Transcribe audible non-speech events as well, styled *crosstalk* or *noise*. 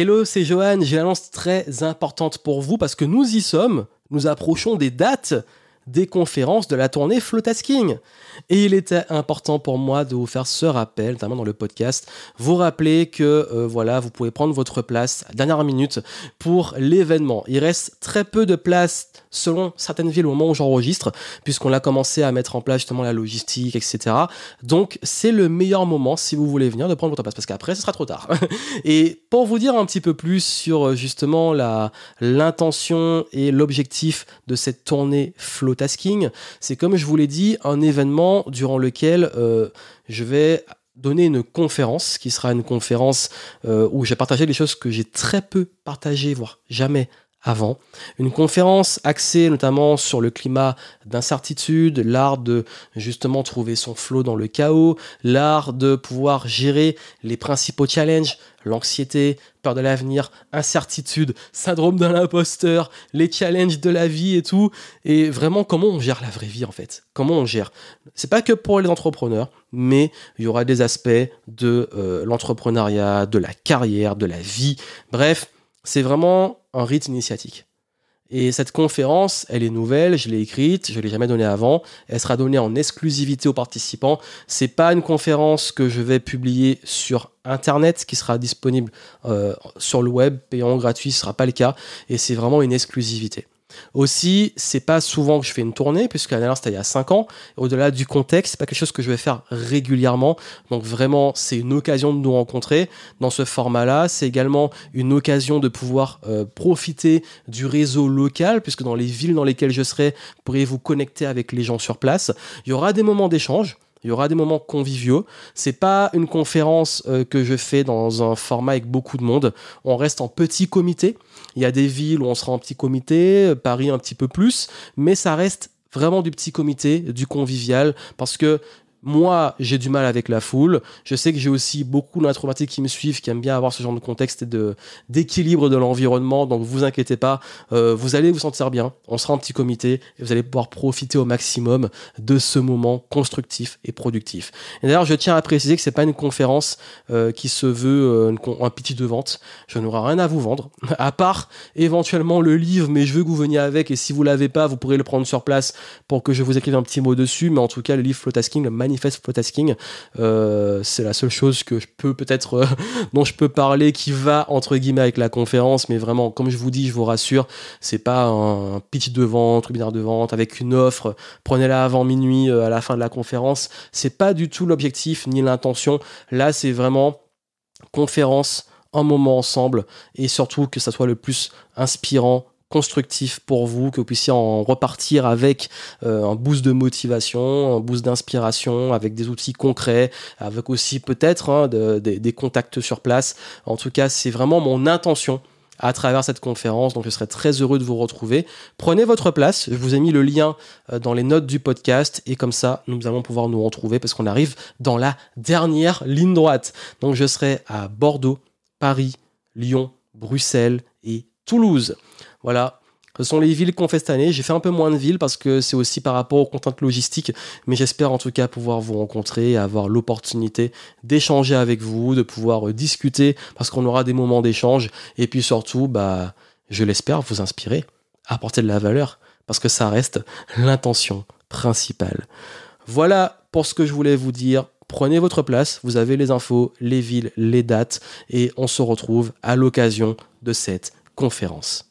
Hello, c'est Johan. J'ai une annonce très importante pour vous parce que nous y sommes. Nous approchons des dates des conférences de la tournée Flotasking. Et il était important pour moi de vous faire ce rappel, notamment dans le podcast, vous rappeler que euh, voilà, vous pouvez prendre votre place à dernière minute pour l'événement. Il reste très peu de places selon certaines villes au moment où j'enregistre, puisqu'on a commencé à mettre en place justement la logistique, etc. Donc c'est le meilleur moment si vous voulez venir de prendre votre place, parce qu'après ce sera trop tard. *laughs* et pour vous dire un petit peu plus sur euh, justement la l'intention et l'objectif de cette tournée Flotasking, c'est comme je vous l'ai dit, un événement durant lequel euh, je vais donner une conférence qui sera une conférence euh, où j'ai partagé des choses que j'ai très peu partagées, voire jamais avant. Une conférence axée notamment sur le climat d'incertitude, l'art de justement trouver son flot dans le chaos, l'art de pouvoir gérer les principaux challenges, l'anxiété, peur de l'avenir, incertitude, syndrome de l'imposteur, les challenges de la vie et tout, et vraiment comment on gère la vraie vie en fait? Comment on gère? C'est pas que pour les entrepreneurs, mais il y aura des aspects de euh, l'entrepreneuriat, de la carrière, de la vie. Bref, c'est vraiment un rite initiatique. Et cette conférence, elle est nouvelle, je l'ai écrite, je l'ai jamais donnée avant. Elle sera donnée en exclusivité aux participants. C'est pas une conférence que je vais publier sur internet, qui sera disponible euh, sur le web, payant gratuit, ce sera pas le cas. Et c'est vraiment une exclusivité. Aussi, c'est pas souvent que je fais une tournée, puisque la dernière c'était il y a 5 ans. Au-delà du contexte, c'est pas quelque chose que je vais faire régulièrement. Donc vraiment, c'est une occasion de nous rencontrer dans ce format-là. C'est également une occasion de pouvoir euh, profiter du réseau local, puisque dans les villes dans lesquelles je serai, vous pourrez vous connecter avec les gens sur place. Il y aura des moments d'échange. Il y aura des moments conviviaux. C'est pas une conférence euh, que je fais dans un format avec beaucoup de monde. On reste en petit comité. Il y a des villes où on sera en petit comité, euh, Paris un petit peu plus, mais ça reste vraiment du petit comité, du convivial, parce que moi, j'ai du mal avec la foule. Je sais que j'ai aussi beaucoup d'introvertis qui me suivent, qui aiment bien avoir ce genre de contexte et d'équilibre de l'environnement. Donc, vous inquiétez pas, euh, vous allez vous sentir bien. On sera un petit comité et vous allez pouvoir profiter au maximum de ce moment constructif et productif. Et d'ailleurs, je tiens à préciser que c'est pas une conférence euh, qui se veut euh, un petit de vente. Je n'aurai rien à vous vendre, *laughs* à part éventuellement le livre, mais je veux que vous veniez avec. Et si vous l'avez pas, vous pourrez le prendre sur place pour que je vous écrive un petit mot dessus. Mais en tout cas, le livre Flotasking, le manifeste flotasking. Euh, c'est la seule chose que je peux peut-être euh, *laughs* dont je peux parler qui va entre guillemets avec la conférence, mais vraiment, comme je vous dis, je vous rassure, c'est pas un pitch de vente, webinaire de vente avec une offre. Prenez-la avant minuit euh, à la fin de la conférence. C'est pas du tout l'objectif ni l'intention. Là, c'est vraiment conférence un moment ensemble et surtout que ça soit le plus inspirant constructif pour vous, que vous puissiez en repartir avec euh, un boost de motivation, un boost d'inspiration, avec des outils concrets, avec aussi peut-être hein, des contacts sur place. En tout cas, c'est vraiment mon intention à travers cette conférence. Donc je serai très heureux de vous retrouver. Prenez votre place. Je vous ai mis le lien euh, dans les notes du podcast et comme ça, nous allons pouvoir nous retrouver parce qu'on arrive dans la dernière ligne droite. Donc je serai à Bordeaux, Paris, Lyon, Bruxelles Toulouse. Voilà. Ce sont les villes qu'on fait cette année. J'ai fait un peu moins de villes parce que c'est aussi par rapport aux contraintes logistiques. Mais j'espère en tout cas pouvoir vous rencontrer et avoir l'opportunité d'échanger avec vous, de pouvoir euh, discuter parce qu'on aura des moments d'échange. Et puis surtout, bah, je l'espère, vous inspirer, apporter de la valeur parce que ça reste l'intention principale. Voilà pour ce que je voulais vous dire. Prenez votre place, vous avez les infos, les villes, les dates et on se retrouve à l'occasion de cette conférence.